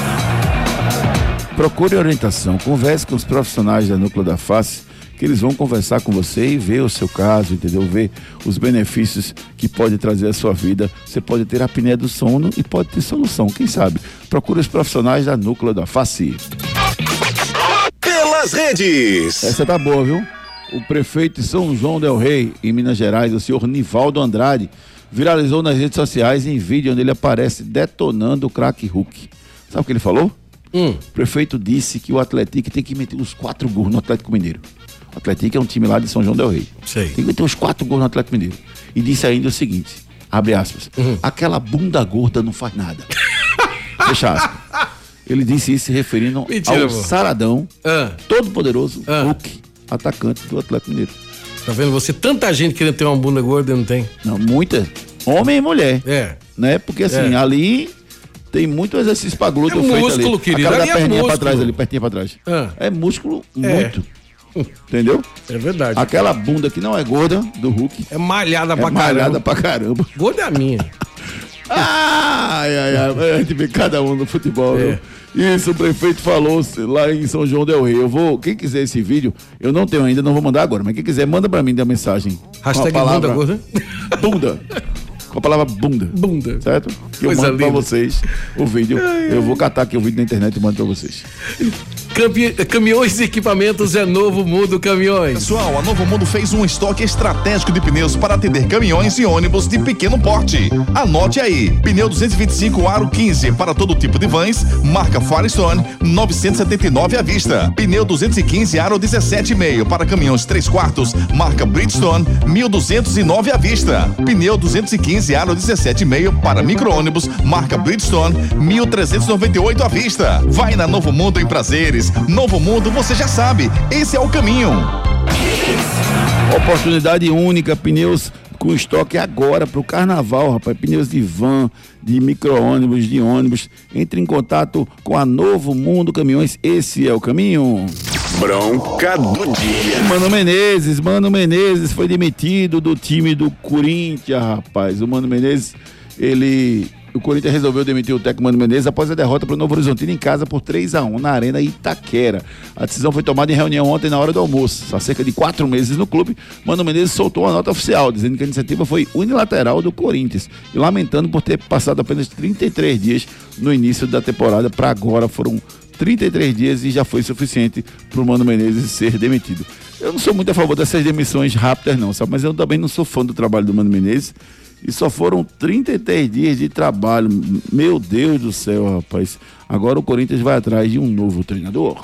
C: Procure orientação, converse com os profissionais da Núcleo da Face, que eles vão conversar com você e ver o seu caso, entendeu? Ver os benefícios que pode trazer à sua vida. Você pode ter apneia do sono e pode ter solução, quem sabe? Procure os profissionais da Núcleo da Face.
A: Pelas redes.
C: Essa tá boa, viu? O prefeito de São João del Rei, em Minas Gerais, o senhor Nivaldo Andrade, viralizou nas redes sociais em vídeo onde ele aparece detonando o craque Hulk. Sabe o que ele falou?
D: Hum.
C: O prefeito disse que o Atlético tem que meter os quatro gols no Atlético Mineiro. O Atlético é um time lá de São João del Rei.
D: Sei.
C: Tem que meter os quatro gols no Atlético Mineiro. E disse ainda o seguinte, abre aspas,
D: Uhum.
C: aquela bunda gorda não faz nada. Fecha aspas. Ele disse isso se referindo
D: Mentira,
C: ao
D: pô.
C: saradão,
D: Ah,
C: todo-poderoso Hulk, atacante do Atlético Mineiro.
D: tá vendo? Você, tanta gente querendo ter uma bunda gorda e não tem.
C: Não, muita. Homem e mulher.
D: É.
C: Né? Porque assim,
D: É.
C: ali tem muito exercício pra glúteo
D: É
C: feito
D: músculo,
C: ali.
D: querido,
C: Aquela
D: ali
C: da
D: é
C: perninha pra
D: músculo.
C: trás ali, pertinha pra trás.
D: Ah.
C: É músculo
D: É.
C: muito. Entendeu?
D: É verdade.
C: Aquela bunda que não é gorda do Hulk.
D: É malhada
C: é
D: pra
C: malhada
D: caramba.
C: pra caramba.
D: Gorda é a minha.
C: Ai, ai, ai. A gente vê cada um no futebol.
D: É.
C: viu? Isso, o prefeito falou lá em São João Del Rei. Eu vou, quem quiser esse vídeo, eu não tenho ainda, não vou mandar agora, mas quem quiser, manda pra mim da mensagem.
D: Hashtag
C: palavra
D: bunda gorda.
C: Bunda. Com a palavra bunda.
D: Bunda.
C: Certo? Que eu
D: Coisa
C: mando pra
D: linda.
C: vocês o vídeo. Eu vou catar aqui o vídeo na internet e mando pra vocês.
D: Caminhões e equipamentos é novo mundo caminhões.
B: Pessoal, a Novo Mundo fez um estoque estratégico de pneus para atender caminhões e ônibus de pequeno porte. Anote aí: pneu 225 aro 15 para todo tipo de vans, marca Firestone, 979 à vista. Pneu 215 aro 17,5 para caminhões 3 quartos, marca Bridgestone, 1209 à vista. Pneu 215 aro 17,5 para micro-ônibus, marca Bridgestone, 1398 à vista. Vai na Novo Mundo em prazeres. Novo Mundo, você já sabe, esse é o caminho.
C: Oportunidade única, pneus com estoque agora pro carnaval, rapaz. Pneus de van, de micro-ônibus, de ônibus. Entre em contato com a Novo Mundo Caminhões. Esse é o caminho.
A: Bronca do dia.
C: Mano Menezes, Mano Menezes foi demitido do time do Corinthians, rapaz. O Mano Menezes, ele. O Corinthians resolveu demitir o técnico Mano Menezes após a derrota para o Novo Horizontino em casa por 3 a 1 na Arena Itaquera. A decisão foi tomada em reunião ontem na hora do almoço. Há cerca de quatro meses no clube, Mano Menezes soltou uma nota oficial dizendo que a iniciativa foi unilateral do Corinthians e lamentando por ter passado apenas 33 dias no início da temporada para agora foram 33 dias e já foi suficiente para o Mano Menezes ser demitido. Eu não sou muito a favor dessas demissões rápidas, não, sabe? Mas eu também não sou fã do trabalho do Mano Menezes. E só foram 33 dias de trabalho. Meu Deus do céu, rapaz. Agora o Corinthians vai atrás de um novo treinador.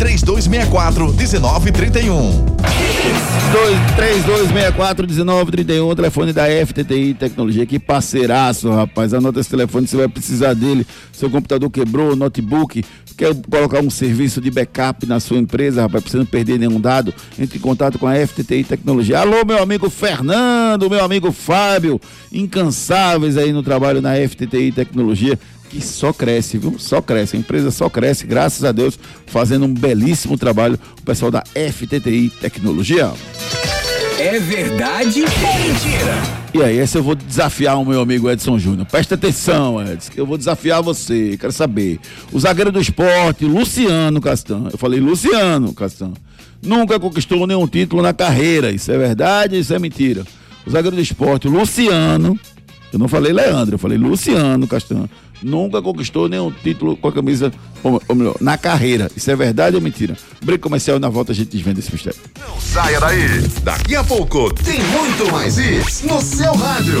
B: 3264 1931.
C: 3264-1931, telefone da FTTI Tecnologia, que parceiraço, rapaz. Anota esse telefone, você vai precisar dele. Seu computador quebrou, notebook, quer colocar um serviço de backup na sua empresa, rapaz, pra você não perder nenhum dado. Entre em contato com a FTTI Tecnologia. Alô, meu amigo Fernando, meu amigo Fábio, incansáveis aí no trabalho na FTTI Tecnologia que só cresce, viu? Só cresce. A empresa só cresce, graças a Deus, fazendo um belíssimo trabalho. O pessoal da FTTI Tecnologia.
M: É verdade ou mentira?
C: E aí, essa eu vou desafiar o meu amigo Edson Júnior. Presta atenção, Edson, que eu vou desafiar você. Quero saber. O zagueiro do esporte, Luciano Castan. Eu falei Luciano Castan. Nunca conquistou nenhum título na carreira. Isso é verdade isso é mentira? O zagueiro do esporte, Luciano. Eu não falei Leandro, eu falei Luciano Castan. Nunca conquistou nenhum título com a camisa, ou, ou melhor, na carreira. Isso é verdade ou mentira? Break comercial e na volta a gente desvenda esse mistério.
B: Saia daí. Daqui a pouco tem muito mais isso no seu rádio.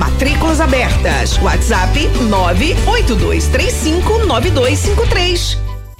L: Matrículas abertas. WhatsApp 982359253.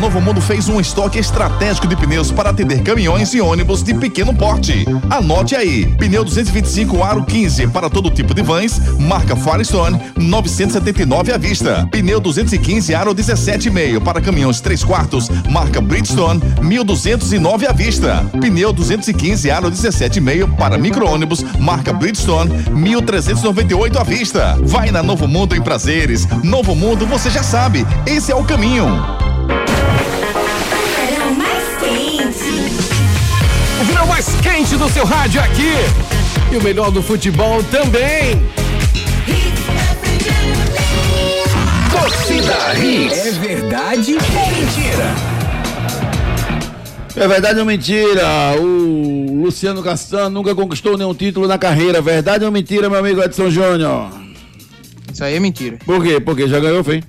B: Novo Mundo fez um estoque estratégico de pneus para atender caminhões e ônibus de pequeno porte. Anote aí: pneu 225 aro 15 para todo tipo de vans, marca Firestone, 979 à vista. Pneu 215 aro 17,5 para caminhões 3 quartos, marca Bridgestone, 1209 à vista. Pneu 215 aro 17,5 para micro-ônibus, marca Bridgestone, 1398 à vista. Vai na Novo Mundo em prazeres. Novo Mundo, você já sabe, esse é o caminho.
M: Do seu rádio aqui. E o melhor do futebol também.
B: Torcida Hits.
M: É verdade ou mentira?
C: É verdade ou mentira? O Luciano Castanho nunca conquistou nenhum título na carreira. Verdade ou mentira, meu amigo Edson Júnior?
F: Isso aí é mentira.
C: Por quê? Porque já ganhou, foi?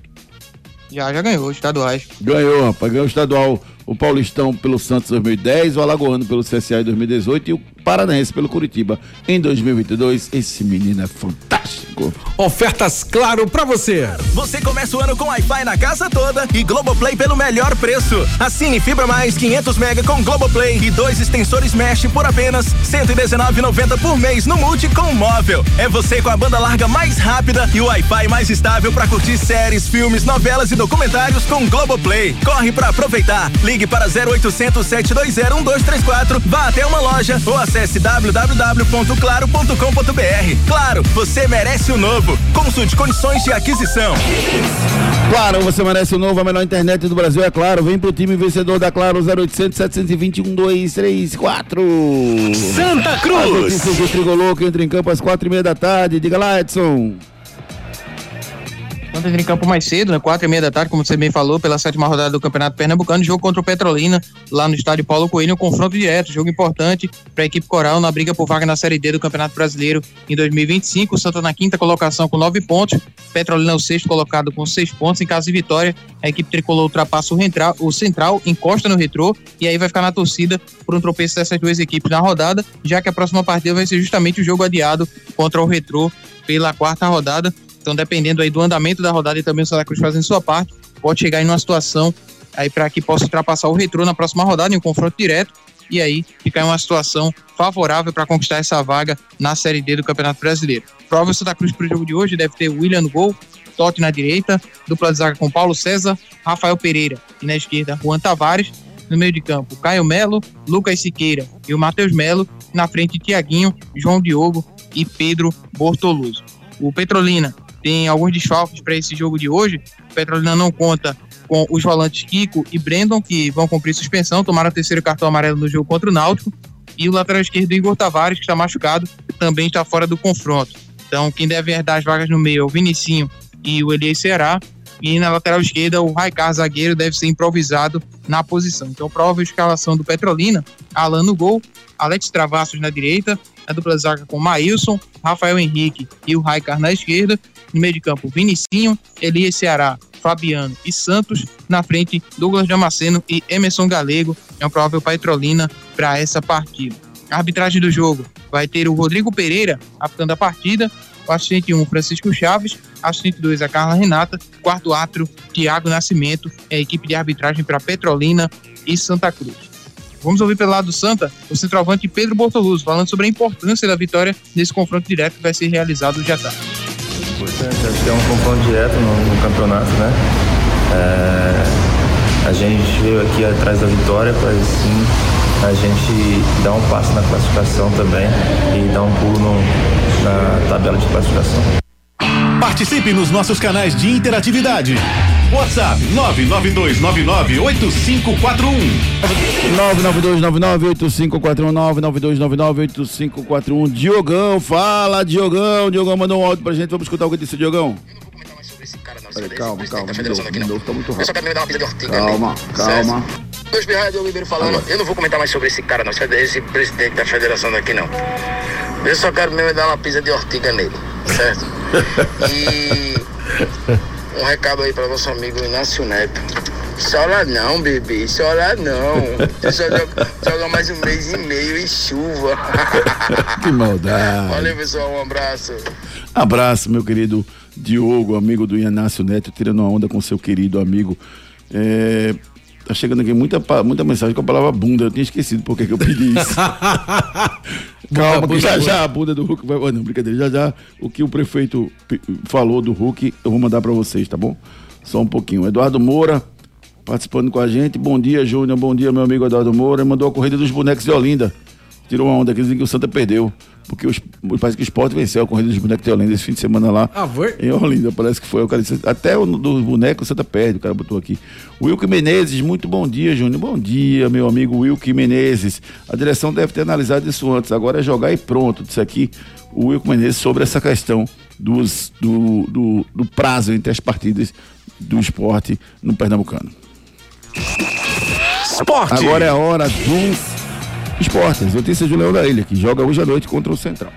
F: Já, já ganhou, estaduais.
C: Ganhou, rapaz. Ganhou o estadual, o Paulistão pelo Santos 2010, o Alagoano pelo CSA em 2018 e o Paranaense pelo Curitiba em 2022. Esse menino é fantástico.
M: Ofertas claro pra você.
N: Você começa o ano com Wi-Fi na casa toda e Globoplay pelo melhor preço. Assine Fibra Mais 500 mega com Globoplay e dois extensores Mesh por apenas 119,90 por mês no Multi com móvel. É você com a banda larga mais rápida e o Wi-Fi mais estável para curtir séries, filmes, novelas e documentários com Globoplay. Corre para aproveitar. Ligue para 0800 720 1234, vá até uma loja ou acesse www.claro.com.br. Claro, você merece o novo. Consulte condições de aquisição.
C: Claro, você merece o novo, a melhor internet do Brasil, é claro. Vem pro time vencedor da Claro 0800 721 1234.
M: Santa Cruz.
C: Trigolô que entra em campo às quatro e meia da tarde. Diga lá, Edson.
F: Ontem entra em campo mais cedo, né? Quatro e meia da tarde, como você bem falou, pela sétima rodada do Campeonato Pernambucano, jogo contra o Petrolina, lá no estádio Paulo Coelho, um confronto direto, jogo importante para a equipe Coral na briga por vaga na Série D do Campeonato Brasileiro em 2025. O Santa na quinta colocação com nove pontos, Petrolina é o sexto colocado com seis pontos. Em caso de vitória, a equipe tricolor ultrapassa o, rentral, o central, encosta no retrô e aí vai ficar na torcida por um tropeço dessas duas equipes na rodada, já que a próxima partida vai ser justamente o jogo adiado contra o retrô pela quarta rodada. Então, dependendo aí do andamento da rodada e também o Santa Cruz fazendo sua parte, pode chegar em uma situação aí para que possa ultrapassar o retrô na próxima rodada em um confronto direto e aí ficar em uma situação favorável para conquistar essa vaga na Série D do Campeonato Brasileiro. Prova Santa Cruz para o jogo de hoje deve ter William no gol, Totti na direita, dupla de zaga com Paulo César, Rafael Pereira e na esquerda Juan Tavares, no meio de campo Caio Melo, Lucas Siqueira e o Matheus Melo, na frente Tiaguinho, João Diogo e Pedro Bortoluso. O Petrolina tem alguns desfalques para esse jogo de hoje. O Petrolina não conta com os volantes Kiko e Brandon, que vão cumprir suspensão, tomaram o terceiro cartão amarelo no jogo contra o Náutico. E o lateral esquerdo, Igor Tavares, que está machucado, também está fora do confronto. Então, quem deve herdar as vagas no meio é o Vinicinho e o Elias Ceará. E na lateral esquerda, o Raikar, zagueiro, deve ser improvisado na posição. Então, prova a escalação do Petrolina, Alan no gol, Alex Travassos na direita, a dupla zaga com Maílson, Rafael Henrique e o Raikar na esquerda. No meio de campo, Vinicinho, Elias Ceará, Fabiano e Santos. Na frente, Douglas Damasceno e Emerson Galego. É um provável Petrolina para essa partida. A arbitragem do jogo vai ter o Rodrigo Pereira apitando a partida, o assistente 1, Francisco Chaves, assistente 2, a Carla Renata, quarto árbitro, Tiago Nascimento, é a equipe de arbitragem para Petrolina e Santa Cruz. Vamos ouvir pelo lado do Santa o centroavante Pedro Bortoluso, falando sobre a importância da vitória nesse confronto direto que vai ser realizado já tarde.
O: Importante, acho que é um confronto direto no, no campeonato, né? É, a gente veio aqui atrás da vitória para sim a gente dar um passo na classificação também e dar um pulo no, na tabela de classificação.
A: Participe nos nossos canais de interatividade. WhatsApp 992998541.
C: 992998541 Diogão, fala Diogão. Diogão mandou um áudio pra gente. Vamos escutar o que disse o Diogão. Peraí, calma, calma. De novo, de novo, tá muito
P: Eu só
C: rápido.
P: quero me dar uma pisa de ortiga
C: Calma,
P: nele.
C: calma.
P: Dois Ribeiro falando, eu não vou comentar mais sobre esse cara não, esse presidente da federação daqui não. Eu só quero mesmo dar uma pisa de ortiga nele, certo? E um recado aí para nosso amigo Inácio Neto. Chora não, bebê, chora não. Só joga, joga mais um mês e meio em chuva.
C: Que maldade.
P: Valeu, pessoal, um abraço.
C: Abraço, meu querido Diogo, amigo do Inácio Neto, tirando uma onda com seu querido amigo. É, tá chegando aqui muita, muita mensagem com a palavra bunda. Eu tinha esquecido porque que eu pedi isso. Calma, que já já a bunda do Hulk vai. oh, Não, brincadeira. Já já o que o prefeito falou do Hulk, eu vou mandar pra vocês, tá bom? Só um pouquinho. Eduardo Moura participando com a gente. Bom dia, Júnior. Bom dia, meu amigo Eduardo Moura. Mandou a corrida dos bonecos de Olinda. Tirou uma onda aqui dizendo que o Santa perdeu. Porque os, parece que o Sport venceu a corrida dos bonecos de Olinda esse fim de semana lá.
K: Ah, foi?
C: Em Olinda, parece que foi. O cara disse, até o do boneco o Santa perde, o cara botou aqui. Wilke Menezes, muito bom dia, Júnior. Bom dia, meu amigo Wilke Menezes. A direção deve ter analisado isso antes, agora é jogar e pronto. Disse aqui o Wilke Menezes sobre essa questão dos, do, do, do prazo entre as partidas do esporte no Pernambucano.
A: Esporte.
C: Agora é a hora do esporte. As notícias do Leão da Ilha, que joga hoje à noite contra o Central.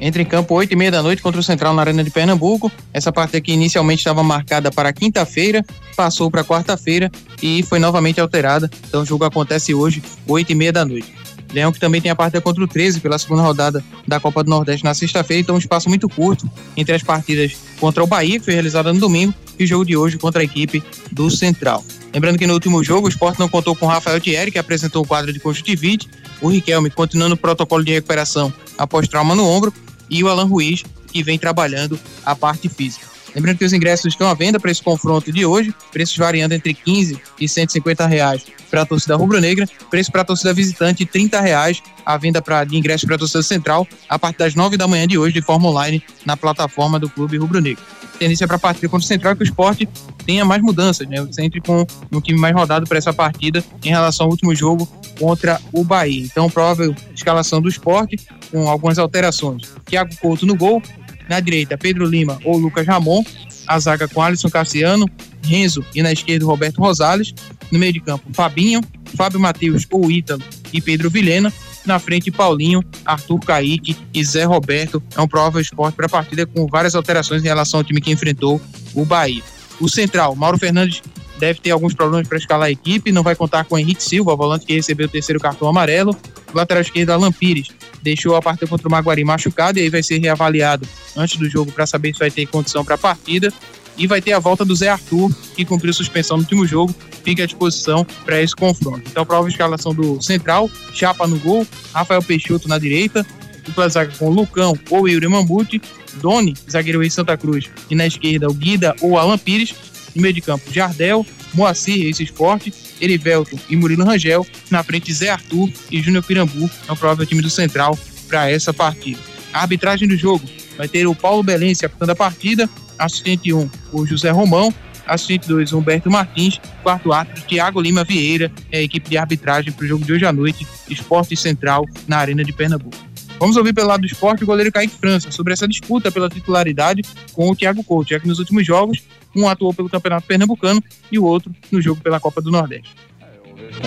F: Entra em campo 8 e meia da noite contra o Central na Arena de Pernambuco. Essa partida que inicialmente estava marcada para quinta-feira, passou para quarta-feira e foi novamente alterada. Então o jogo acontece hoje, 8 e meia da noite. Leão que também tem a partida contra o 13 pela segunda rodada da Copa do Nordeste na sexta-feira, então um espaço muito curto entre as partidas contra o Bahia, que foi realizada no domingo, e o jogo de hoje contra a equipe do Central. Lembrando que no último jogo o Sport não contou com Rafael Thierry, que apresentou o quadro de conjuntivite, o Riquelme continuando o protocolo de recuperação após trauma no ombro, e o Alan Ruiz, que vem trabalhando a parte física. Lembrando que os ingressos estão à venda para esse confronto de hoje, preços variando entre 15 e 150 reais para a torcida rubro-negra, preço para a torcida visitante 30 reais, a venda pra, de ingressos para a torcida central a partir das 9 da manhã de hoje de forma online na plataforma do Clube Rubro-Negro. Tendência para a partida contra o Central é que o esporte tenha mais mudanças, né? Entre com um time mais rodado para essa partida em relação ao último jogo contra o Bahia. Então, provável escalação do esporte com algumas alterações. Thiago Couto no gol, na direita, Pedro Lima ou Lucas Ramon. A zaga com Alisson Cassiano, Renzo e na esquerda, Roberto Rosales. No meio de campo, Fabinho, Fábio Matheus ou Ítalo e Pedro Vilhena. Na frente, Paulinho, Arthur Caíque e Zé Roberto. É um provável esporte para a partida com várias alterações em relação ao time que enfrentou o Bahia. O central, Mauro Fernandes, deve ter alguns problemas para escalar a equipe. Não vai contar com Henrique Silva, volante que recebeu o terceiro cartão amarelo. O lateral esquerdo, Alan Pires, deixou a partida contra o Maguari machucado e aí vai ser reavaliado antes do jogo para saber se vai ter condição para a partida. E vai ter a volta do Zé Arthur, que cumpriu suspensão no último jogo, fica à disposição para esse confronto. Então, prova escalação do Central, Chapa no gol, Rafael Peixoto na direita, dupla zaga com Lucão ou Yuri Mambuti, Doni, zagueiro em Santa Cruz, e na esquerda o Guida ou Alan Pires, no meio de campo Jardel, Moacir, esse esporte, Erivelton e Murilo Rangel, na frente Zé Arthur e Júnior Pirambu, é o provável time do Central para essa partida. A arbitragem do jogo vai ter o Paulo Belense apitando a partida, assistente 1, o José Romão, assistente 2, Humberto Martins, quarto árbitro, Tiago Lima Vieira, é a equipe de arbitragem para o jogo de hoje à noite, Esporte Central na Arena de Pernambuco. Vamos ouvir pelo lado do esporte o goleiro Kaique França sobre essa disputa pela titularidade com o Thiago Couto, já que nos últimos jogos um atuou pelo Campeonato Pernambucano e o outro no jogo pela Copa do Nordeste.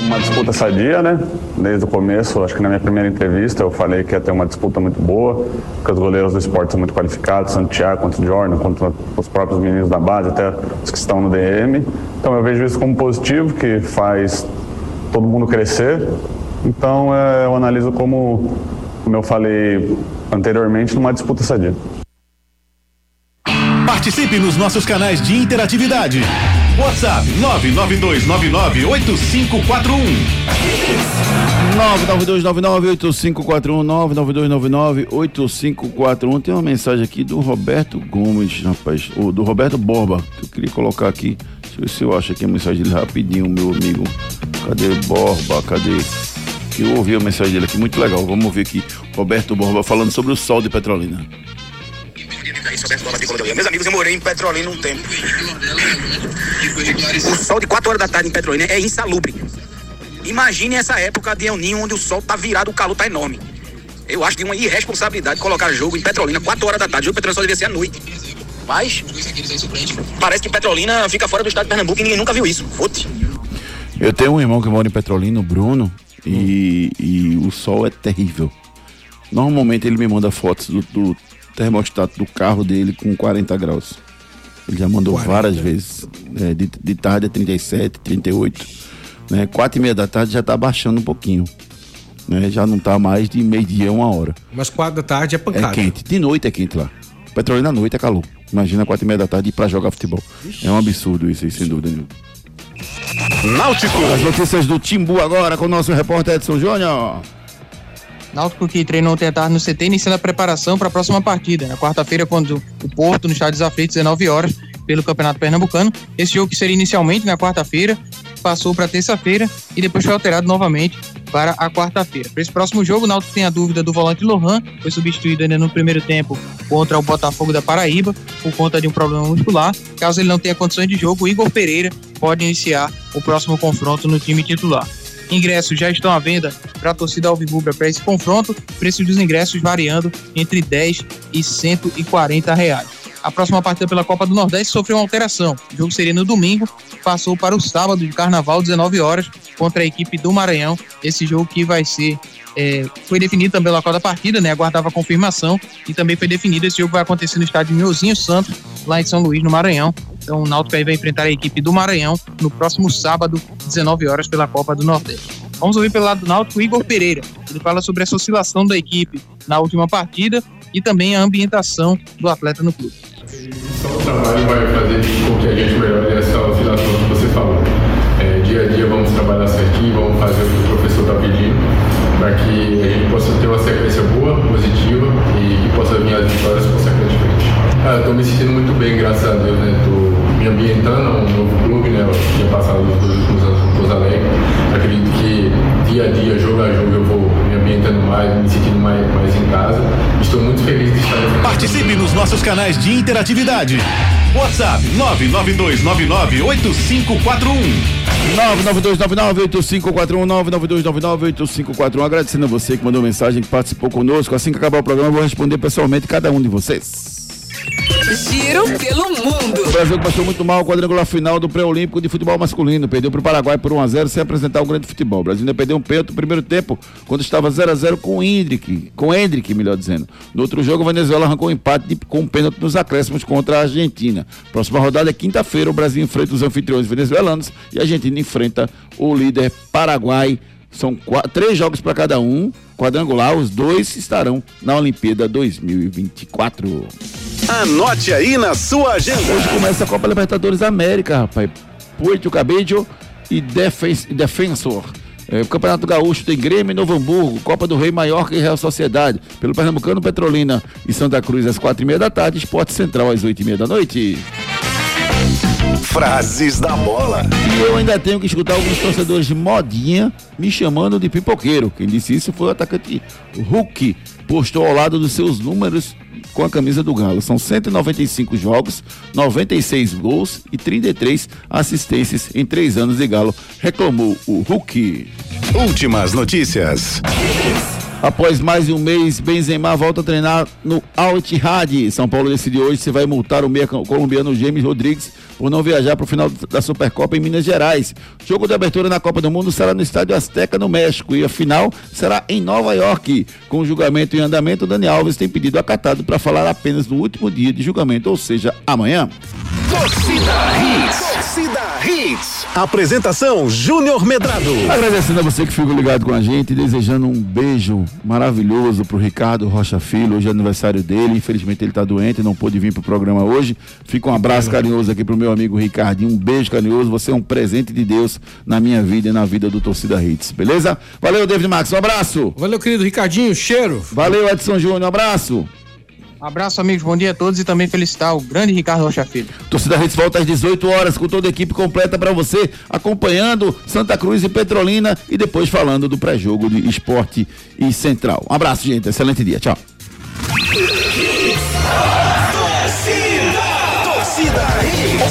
Q: Uma disputa sadia, né? Desde o começo, acho que na minha primeira entrevista eu falei que ia ter uma disputa muito boa, porque os goleiros do esporte são muito qualificados, Santiago contra o Jordan, contra os próprios meninos da base, até os que estão no DM. Então eu vejo isso como positivo, que faz todo mundo crescer. Então é, eu analiso como, como eu falei anteriormente, numa disputa sadia.
A: Participe nos nossos canais de interatividade. WhatsApp
C: 992998541 992998541 Tem uma mensagem aqui do Roberto Gomes, rapaz, ou do Roberto Borba, que eu queria colocar aqui. Deixa eu ver se eu acho aqui a mensagem dele rapidinho, meu amigo. Cadê Borba? Cadê? Eu ouvi a mensagem dele aqui, muito legal. Vamos ouvir aqui. Roberto Borba falando sobre o sol de Petrolina.
R: Meus amigos, eu morei em Petrolina um tempo. O sol de 4 horas da tarde em Petrolina é insalubre. Imagine essa época de El Ninho, onde o sol tá virado, o calor tá enorme. Eu acho de uma irresponsabilidade colocar jogo em Petrolina 4 horas da tarde. O jogo de Petrolina só devia ser à noite. Mas parece que Petrolina fica fora do estado de Pernambuco e ninguém nunca viu isso. Fute.
C: Eu tenho um irmão que mora em Petrolina, o Bruno, e, e o sol é terrível. Normalmente ele me manda fotos do, do termostato do carro dele com 40 graus. Ele já mandou
D: 40.
C: várias vezes. É, de, de tarde é 37, 38. Né? Quatro e meia da tarde já tá baixando um pouquinho. Né? Já não tá mais de meio-dia, uma hora.
D: Mas quatro da tarde é pancada.
C: É quente. De noite é quente lá. Petrolina à noite é calor. Imagina quatro e meia da tarde ir pra jogar futebol. É um absurdo isso aí, sem dúvida nenhuma.
A: Náutico.
C: As notícias do Timbu agora com o nosso repórter Edson Júnior.
F: Náutico que treinou ontem à tarde no CT, iniciando a preparação para a próxima partida. Na quarta-feira, quando o Porto, no estádio dos Aflitos, 19 horas, pelo Campeonato Pernambucano. Esse jogo que seria inicialmente na quarta-feira, passou para terça-feira e depois foi alterado novamente para a quarta-feira. Para esse próximo jogo, o Náutico tem a dúvida do volante Lohan, foi substituído ainda no primeiro tempo contra o Botafogo da Paraíba, por conta de um problema muscular. Caso ele não tenha condições de jogo, o Igor Pereira pode iniciar o próximo confronto no time titular. Ingressos já estão à venda para a torcida Alvirrubra para esse confronto, preço dos ingressos variando entre 10 e 140 reais. A próxima partida pela Copa do Nordeste sofreu uma alteração. O jogo seria no domingo, passou para o sábado de carnaval, 19 horas, contra a equipe do Maranhão. Esse jogo que vai ser. é, foi definido também pela da partida, né? Aguardava a confirmação e também foi definido. Esse jogo vai acontecer no estádio Miozinho Santos, lá em São Luís, no Maranhão. Então o Náutico aí vai enfrentar a equipe do Maranhão no próximo sábado, 19 horas, pela Copa do Nordeste. Vamos ouvir pelo lado do Náutico Igor Pereira. Ele fala sobre essa oscilação da equipe na última partida e também a ambientação do atleta no clube.
S: O trabalho vai fazer com que a gente melhore essa oscilação que você falou. É, dia a dia vamos trabalhar certinho, vamos fazer o que o professor está pedindo, para que a gente possa ter uma sequência boa, positiva e que possa vir as vitórias consequentemente. Ah, Estou me sentindo muito bem, graças a Deus, né? Tô me ambientando a um novo clube, né? Eu tinha passado os dois últimos anos com o Pouso Alegre. Acredito que dia a dia, jogo a jogo, eu vou me ambientando mais, me sentindo mais, mais em casa. Estou muito feliz de estar aqui.
A: Participe nos nossos canais de interatividade. WhatsApp 992998541.
C: 992998541 Agradecendo a você que mandou mensagem, que participou conosco. Assim que acabar o programa, eu vou responder pessoalmente cada um de vocês.
T: Giro pelo mundo.
C: O Brasil passou muito mal o quadrangular final do pré-olímpico de futebol masculino. Perdeu para o Paraguai por 1x0 sem apresentar um grande futebol. O Brasil ainda perdeu um pênalti no primeiro tempo, quando estava 0x0 com o Hendrick, com o Hendrick, melhor dizendo. No outro jogo, a Venezuela arrancou um empate de- com um pênalti nos acréscimos contra a Argentina. Próxima rodada é quinta-feira. O Brasil enfrenta os anfitriões venezuelanos e a Argentina enfrenta o líder Paraguai. São quatro, três jogos para cada um. Quadrangular, os dois estarão na Olimpíada 2024.
A: Anote aí na sua agenda.
C: Hoje começa a Copa Libertadores da América, rapaz. Puerto Cabello e Defen- Defensor. É, o Campeonato Gaúcho tem Grêmio e Novo Hamburgo, Copa do Rei Maiorca e Real Sociedade. Pelo Pernambucano, Petrolina e Santa Cruz às quatro e meia da tarde, Esporte Central às oito e meia da noite.
A: Frases da bola.
C: E eu ainda tenho que escutar alguns torcedores de modinha me chamando de pipoqueiro. Quem disse isso foi o atacante Hulk. Postou ao lado dos seus números com a camisa do Galo. São 195 jogos, 96 gols e 33 assistências em três anos de Galo. Reclamou o Hulk.
A: Últimas notícias.
C: Após mais de um mês, Benzema volta a treinar no Al Ittihad. São Paulo decidiu hoje se vai multar o meia colombiano James Rodrigues por não viajar para o final da Supercopa em Minas Gerais. O jogo de abertura na Copa do Mundo será no Estádio Azteca, no México, e a final será em Nova York. Com o julgamento em andamento, Dani Alves tem pedido acatado para falar apenas no último dia de julgamento, ou seja, amanhã.
A: Torcida Hits. Torcida Hits. Apresentação Júnior Medrado.
C: Agradecendo a você que ficou ligado com a gente, desejando um beijo maravilhoso pro Ricardo Rocha Filho. Hoje é aniversário dele. Infelizmente ele tá doente, não pôde vir pro programa hoje. Fica um abraço carinhoso aqui pro meu amigo Ricardinho. Um beijo carinhoso. Você é um presente de Deus na minha vida e na vida do Torcida Hits. Beleza? Valeu, David Max. Um abraço.
K: Valeu, querido Ricardinho. Cheiro.
C: Valeu, Edson Júnior. Um abraço.
F: Abraço, amigos. Bom dia a todos e também felicitar o grande Ricardo Rocha Filho.
C: Torcida Redes volta às 18 horas com toda a equipe completa para você, acompanhando Santa Cruz e Petrolina e depois falando do pré-jogo de esporte e central. Um abraço, gente. Excelente dia. Tchau.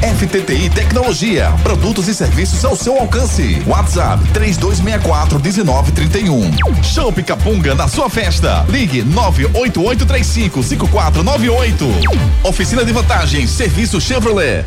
B: FTTI Tecnologia, produtos e serviços ao seu alcance. WhatsApp 3264 1931. Show Capunga na sua festa. Ligue 98835 5498. Oficina de vantagens, serviço Chevrolet.